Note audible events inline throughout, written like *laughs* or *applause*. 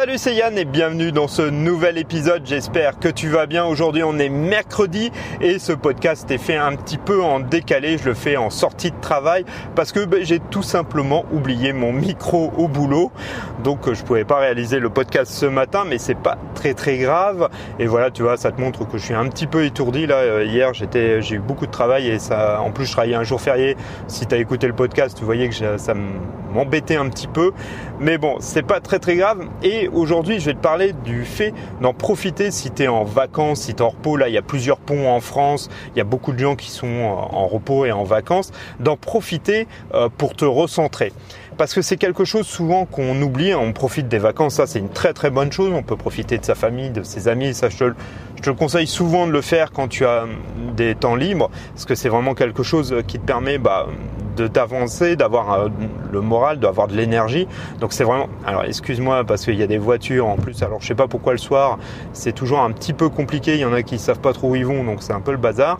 Salut, c'est Yann et bienvenue dans ce nouvel épisode. J'espère que tu vas bien. Aujourd'hui, on est mercredi et ce podcast est fait un petit peu en décalé. Je le fais en sortie de travail parce que ben, j'ai tout simplement oublié mon micro au boulot. Donc, je pouvais pas réaliser le podcast ce matin, mais c'est pas très très grave. Et voilà, tu vois, ça te montre que je suis un petit peu étourdi là. Euh, hier, j'étais, j'ai eu beaucoup de travail et ça, en plus, je travaillais un jour férié. Si tu as écouté le podcast, tu voyais que ça m'embêtait un petit peu. Mais bon, c'est pas très très grave. Et aujourd'hui, je vais te parler du fait d'en profiter si tu es en vacances, si tu es en repos. Là, il y a plusieurs ponts en France, il y a beaucoup de gens qui sont en repos et en vacances. D'en profiter euh, pour te recentrer parce que c'est quelque chose souvent qu'on oublie. On profite des vacances, ça c'est une très très bonne chose. On peut profiter de sa famille, de ses amis. Ça, je te, je te conseille souvent de le faire quand tu as des temps libres, parce que c'est vraiment quelque chose qui te permet bah, d'avancer, d'avoir euh, le moral, d'avoir de l'énergie. Donc c'est vraiment. Alors excuse-moi parce qu'il y a des voitures en plus. Alors je sais pas pourquoi le soir c'est toujours un petit peu compliqué. Il y en a qui savent pas trop où ils vont, donc c'est un peu le bazar.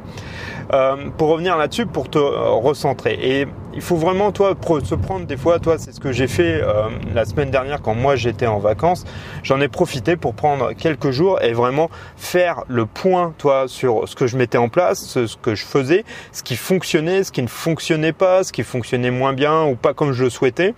Euh, pour revenir là-dessus, pour te euh, recentrer. Et il faut vraiment toi se prendre des fois. Toi, c'est ce que j'ai fait euh, la semaine dernière quand moi j'étais en vacances. J'en ai profité pour prendre quelques jours et vraiment faire le point, toi, sur ce que je mettais en place, ce, que je faisais, ce qui fonctionnait, ce qui ne fonctionnait pas, ce qui fonctionnait moins bien ou pas comme je le souhaitais,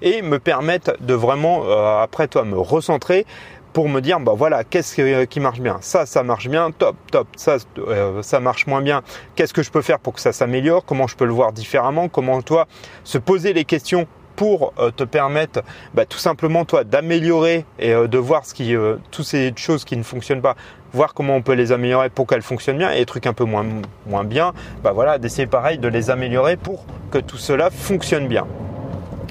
et me permettre de vraiment après toi me recentrer pour me dire bah voilà qu'est-ce qui marche bien. Ça ça marche bien top top. Ça euh, ça marche moins bien. Qu'est-ce que je peux faire pour que ça s'améliore? Comment je peux le voir différemment? Comment toi se poser les questions pour euh, te permettre bah, tout simplement toi d'améliorer et euh, de voir ce qui toutes ces choses qui ne fonctionnent pas voir comment on peut les améliorer pour qu'elles fonctionnent bien et trucs un peu moins moins bien bah voilà d'essayer pareil de les améliorer pour que tout cela fonctionne bien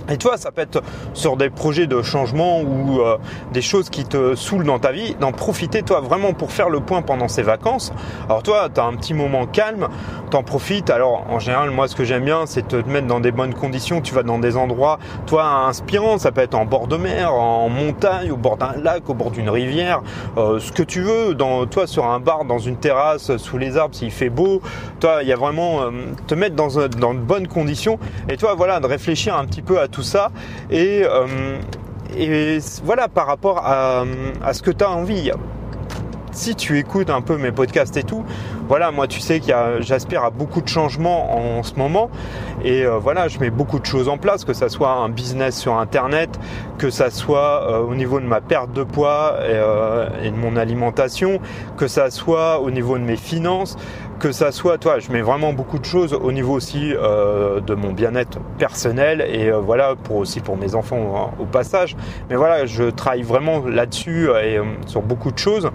et toi, ça peut être sur des projets de changement ou euh, des choses qui te saoulent dans ta vie, d'en profiter toi vraiment pour faire le point pendant ces vacances. Alors toi, tu as un petit moment calme, t'en profites. Alors en général, moi ce que j'aime bien, c'est te mettre dans des bonnes conditions. Tu vas dans des endroits, toi, inspirants. Ça peut être en bord de mer, en montagne, au bord d'un lac, au bord d'une rivière, euh, ce que tu veux. Toi, sur un bar, dans une terrasse, sous les arbres, s'il fait beau. Toi, il y a vraiment euh, te mettre dans, dans de bonnes conditions. Et toi, voilà, de réfléchir un petit peu à tout ça. Et, euh, et voilà, par rapport à, à ce que tu as envie si tu écoutes un peu mes podcasts et tout, voilà, moi tu sais qu'il j'aspire à beaucoup de changements en ce moment et euh, voilà, je mets beaucoup de choses en place, que ça soit un business sur internet, que ça soit euh, au niveau de ma perte de poids et, et, de mon alimentation, que ça soit au niveau de mes finances, que ça soit, toi, je mets vraiment beaucoup de choses au niveau aussi euh, de mon bien-être personnel et euh, voilà pour aussi pour mes enfants au, passage. Mais voilà, je travaille vraiment là-dessus et euh, sur beaucoup de choses.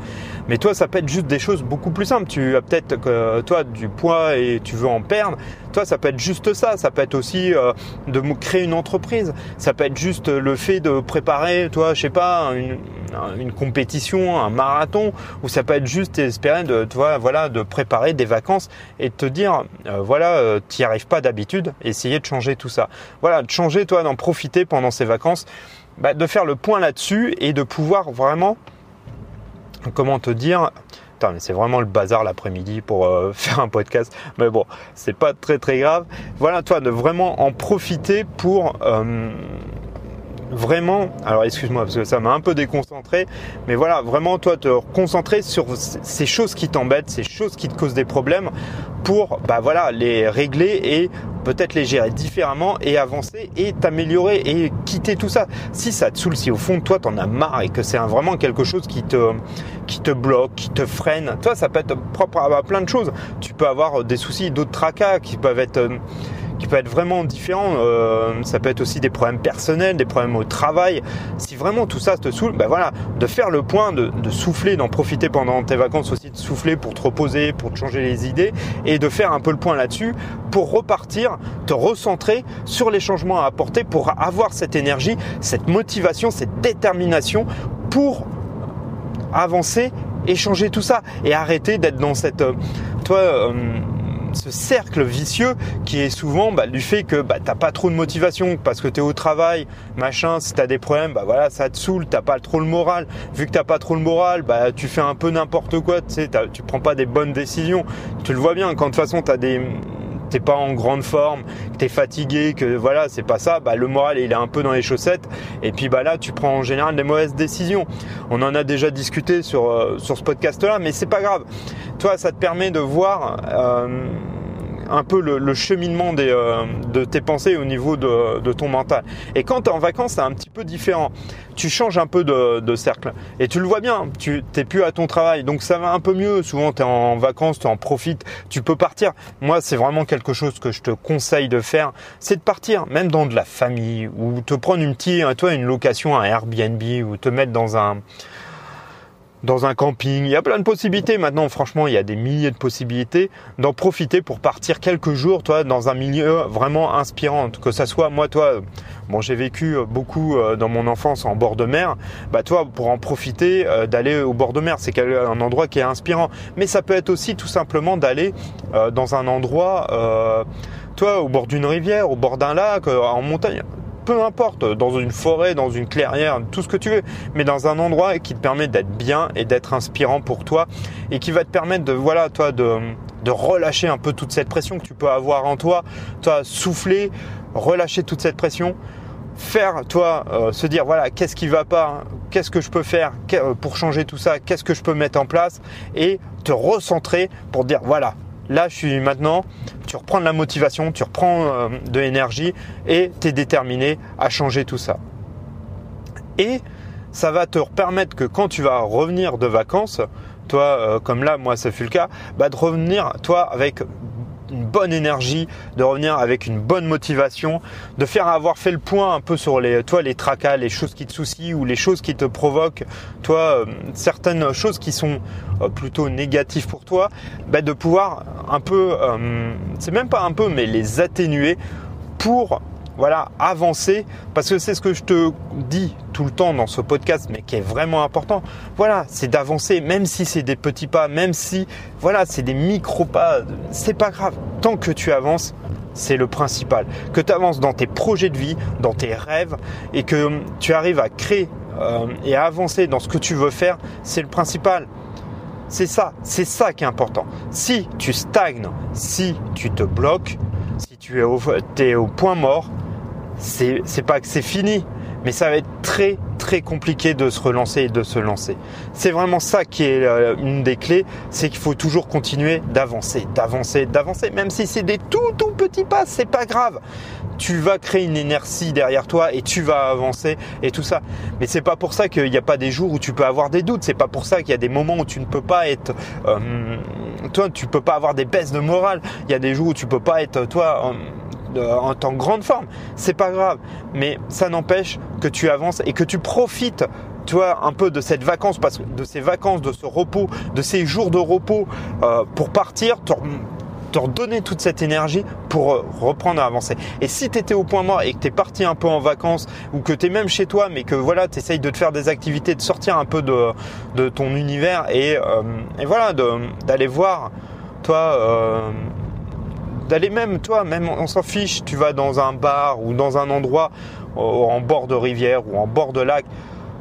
Mais toi, ça peut être juste des choses beaucoup plus simples. Tu as peut-être que toi du poids et tu veux en perdre. Toi, ça peut être juste ça. Ça peut être aussi de créer une entreprise. Ça peut être juste le fait de préparer, toi, je sais pas, une, une compétition, un marathon, ou ça peut être juste espérer de, toi, voilà, de préparer des vacances et de te dire, euh, voilà, euh, tu n'y arrives pas d'habitude, essayer de changer tout ça. Voilà, de changer, toi, d'en profiter pendant ces vacances, bah, de faire le point là-dessus et de pouvoir vraiment, comment te dire, Putain, mais c'est vraiment le bazar l'après-midi pour euh, *laughs* faire un podcast. Mais bon, c'est pas très très grave. Voilà, toi, de vraiment en profiter pour vraiment, alors excuse-moi parce que ça m'a un peu déconcentré, mais voilà, vraiment toi te concentrer sur ces choses qui t'embêtent, ces choses qui te causent des problèmes pour bah voilà, les régler et peut-être les gérer différemment et avancer et t'améliorer et quitter tout ça. Si ça te saoule, si au fond toi t'en as marre et que c'est vraiment quelque chose qui te qui te bloque, qui te freine, toi ça peut être propre à plein de choses. Tu peux avoir des soucis, d'autres tracas qui peuvent être qui peut être vraiment différent. Euh, ça peut être aussi des problèmes personnels, des problèmes au travail. Si vraiment tout ça te saoule, ben voilà, de faire le point, de, souffler, d'en profiter pendant tes vacances aussi, de souffler pour te reposer, pour te changer les idées et de faire un peu le point là-dessus pour repartir, te recentrer sur les changements à apporter pour avoir cette énergie, cette motivation, cette détermination pour avancer et changer tout ça et arrêter d'être dans cette euh, toi euh, ce cercle vicieux qui est souvent bah, du fait que bah, t'as pas trop de motivation parce que tu es au travail, machin, si tu as des problèmes, bah voilà, ça te saoule, t'as pas trop le moral. Vu que t'as pas trop le moral, bah tu fais un peu n'importe quoi, tu sais, tu prends pas des bonnes décisions. Tu le vois bien quand de toute façon t'as des t'es pas en grande forme, que t'es fatigué, que voilà, c'est pas ça, bah le moral il est un peu dans les chaussettes et puis bah là tu prends en général des mauvaises décisions. On en a déjà discuté sur euh, sur ce podcast là, mais c'est pas grave. Toi, ça te permet de voir euh, un peu le, cheminement des, euh, de tes pensées au niveau de, ton mental. Et quand tu es en vacances, c'est un petit peu différent. Tu changes un peu de, cercle. Et tu le vois bien, tu n'es plus à ton travail. Donc ça va un peu mieux. Souvent, tu es en vacances, tu en profites, tu peux partir. Moi, c'est vraiment quelque chose que je te conseille de faire. C'est de partir, même dans de la famille, ou te prendre une petite, toi, une location, un Airbnb, ou te mettre dans un dans un camping. Il y a plein de possibilités maintenant. Franchement, il y a des milliers de possibilités d'en profiter pour partir quelques jours, toi, dans un milieu vraiment inspirant. Que ça soit moi, toi, bon, j'ai vécu beaucoup euh, dans mon enfance en bord de mer. Bah, toi, pour en profiter, euh, d'aller au bord de mer, c'est un endroit qui est inspirant. Mais ça peut être aussi tout simplement d'aller euh, dans un endroit, toi, au bord d'une rivière, au bord d'un lac, en montagne peu importe, dans une forêt, dans une clairière, tout ce que tu veux, mais dans un endroit qui te permet d'être bien et d'être inspirant pour toi et qui va te permettre de, voilà, toi, de, relâcher un peu toute cette pression que tu peux avoir en toi, toi, souffler, relâcher toute cette pression faire toi euh, se dire voilà qu'est-ce qui va pas qu'est-ce que je peux faire pour changer tout ça qu'est-ce que je peux mettre en place et te recentrer pour dire voilà Là, je suis maintenant, tu reprends de la motivation, tu reprends euh, de l'énergie et tu es déterminé à changer tout ça. Et ça va te permettre que quand tu vas revenir de vacances, toi, euh, comme là, moi, ça fut le cas, bah, de revenir, toi, avec une bonne énergie, de revenir avec une bonne motivation, de faire avoir fait le point un peu sur les, toi, les tracas, les choses qui te soucient ou les choses qui te provoquent, toi, euh, certaines choses qui sont euh, plutôt négatives pour toi, bah, de pouvoir un peu, euh, c'est même pas un peu, mais les atténuer pour voilà, avancer, parce que c'est ce que je te dis tout le temps dans ce podcast, mais qui est vraiment important. Voilà, c'est d'avancer, même si c'est des petits pas, même si, voilà, c'est des micro pas, c'est pas grave. Tant que tu avances, c'est le principal. Que tu avances dans tes projets de vie, dans tes rêves, et que tu arrives à créer euh, et à avancer dans ce que tu veux faire, c'est le principal. C'est ça, c'est ça qui est important. Si tu stagnes, si tu te bloques, si tu es au, es au point mort, c'est pas que c'est fini, mais ça va être très très compliqué de se relancer et de se lancer. C'est vraiment ça qui est euh, une des clés, c'est qu'il faut toujours continuer d'avancer, d'avancer, d'avancer, même si c'est des tout tout petits pas, c'est pas grave. Tu vas créer une inertie derrière toi et tu vas avancer et tout ça. Mais c'est pas pour ça qu'il n'y a pas des jours où tu peux avoir des doutes. C'est pas pour ça qu'il y a des moments où tu ne peux pas être, euh, toi, tu peux pas avoir des baisses de morale. Il y a des jours où tu peux pas être, toi. En tant que grande forme, c'est pas grave, mais ça n'empêche que tu avances et que tu profites tu vois, un peu de cette vacance, de ces vacances, de ce repos, de ces jours de repos euh, pour partir, te, redonner toute cette énergie pour euh, reprendre à avancer. Et si tu étais au point mort et que tu es parti un peu en vacances ou que tu es même chez toi, mais que voilà, tu essayes de te faire des activités, de sortir un peu de, ton univers et, euh, et voilà, d'aller voir, toi, d'aller même, toi, même on s'en fiche, tu vas dans un bar ou dans un endroit en bord de rivière ou en bord de lac.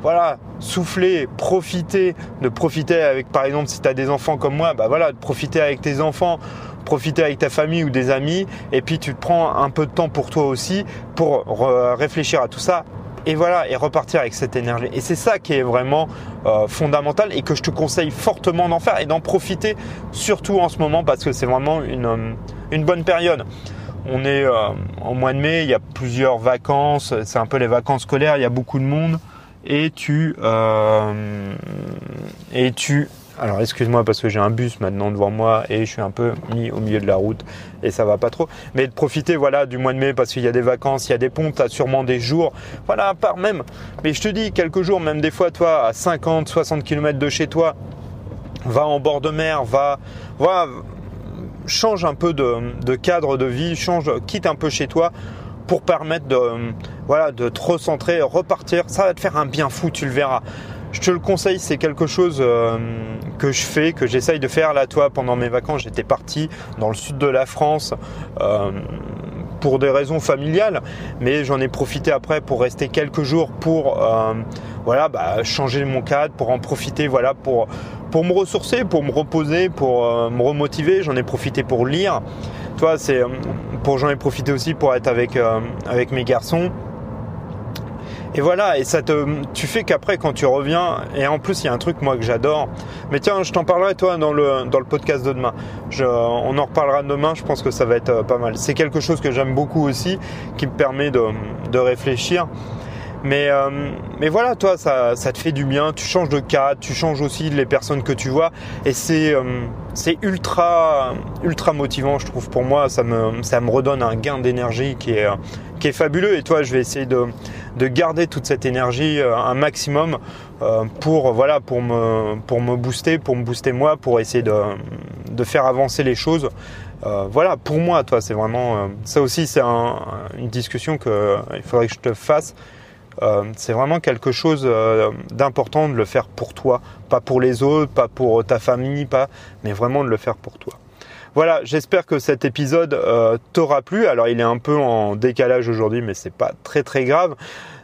Voilà, souffler, profiter, de profiter avec, par exemple, si tu as des enfants comme moi, bah voilà, de profiter avec tes enfants, profiter avec ta famille ou des amis, et puis tu te prends un peu de temps pour toi aussi pour réfléchir à tout ça. Et voilà, et repartir avec cette énergie. Et c'est ça qui est vraiment euh, fondamental et que je te conseille fortement d'en faire et d'en profiter, surtout en ce moment parce que c'est vraiment une, euh, une bonne période. On est euh, en mois de mai, il y a plusieurs vacances, c'est un peu les vacances scolaires, il y a beaucoup de monde et tu euh, et tu alors excuse-moi parce que j'ai un bus maintenant devant moi et je suis un peu mis au milieu de la route et ça va pas trop. Mais de profiter voilà du mois de mai parce qu'il y a des vacances, il y a des ponts, tu as sûrement des jours. Voilà, à part même. Mais je te dis quelques jours, même des fois toi à 50, 60 km de chez toi, va en bord de mer, va voilà, change un peu de, cadre de vie, change, quitte un peu chez toi pour permettre de, voilà, de te recentrer, repartir. Ça va te faire un bien fou, tu le verras. Je te le conseille, c'est quelque chose euh, que je fais, que j'essaye de faire. Là, toi, pendant mes vacances, j'étais parti dans le sud de la France. Euh, pour des raisons familiales, mais j'en ai profité après pour rester quelques jours pour euh, voilà bah, changer mon cadre, pour en profiter voilà pour pour me ressourcer, pour me reposer, pour euh, me remotiver. J'en ai profité pour lire. toi, c'est pour j'en ai profité aussi pour être avec avec mes garçons. Et voilà, et ça te, tu fais qu'après quand tu reviens, et en plus il y a un truc moi que j'adore, mais tiens, je t'en parlerai toi dans le, dans le podcast de demain. Je, on en reparlera demain, je pense que ça va être euh, pas mal. C'est quelque chose que j'aime beaucoup aussi, qui me permet de, de réfléchir. Mais, euh, mais voilà, toi, ça, ça te fait du bien, tu changes de cadre, tu changes aussi les personnes que tu vois, et c'est euh, ultra, ultra motivant, je trouve, pour moi, ça me, ça me redonne un gain d'énergie qui est, fabuleux, et toi, je vais essayer de de garder toute cette énergie euh, un maximum euh, pour voilà pour me pour me booster, pour me booster moi, pour essayer de, de faire avancer les choses. Euh, voilà, pour moi, toi, c'est vraiment ça aussi, c'est une discussion que il faudrait que je te fasse. c'est vraiment quelque chose d'important de le faire pour toi, pas pour les autres, pas pour ta famille, pas, mais vraiment de le faire pour toi. Voilà, j'espère que cet épisode euh, t'aura plu. Alors il est un peu en décalage aujourd'hui, mais c'est pas très très grave.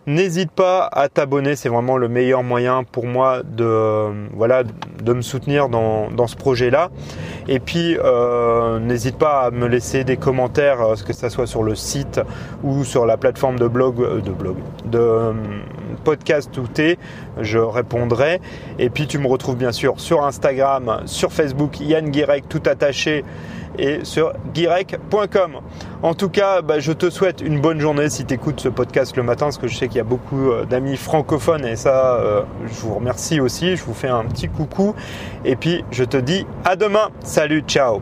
N'hésite pas à t'abonner, c'est vraiment le meilleur moyen pour moi de voilà de me soutenir dans, ce projet-là. Et puis euh, n'hésite pas à me laisser des commentaires, euh, que ça soit sur le site ou sur la plateforme de blog, euh, de blog, de podcast ou T, je répondrai. Et puis tu me retrouves bien sûr sur Instagram, sur Facebook, Yann Guirec, tout attaché et sur guirec.com. En tout cas, bah, je te souhaite une bonne journée si tu écoutes ce podcast le matin, parce que je sais qu'il y a beaucoup euh, d'amis francophones et ça, euh, je vous remercie aussi. Je vous fais un petit coucou et puis je te dis à demain. Salut, ciao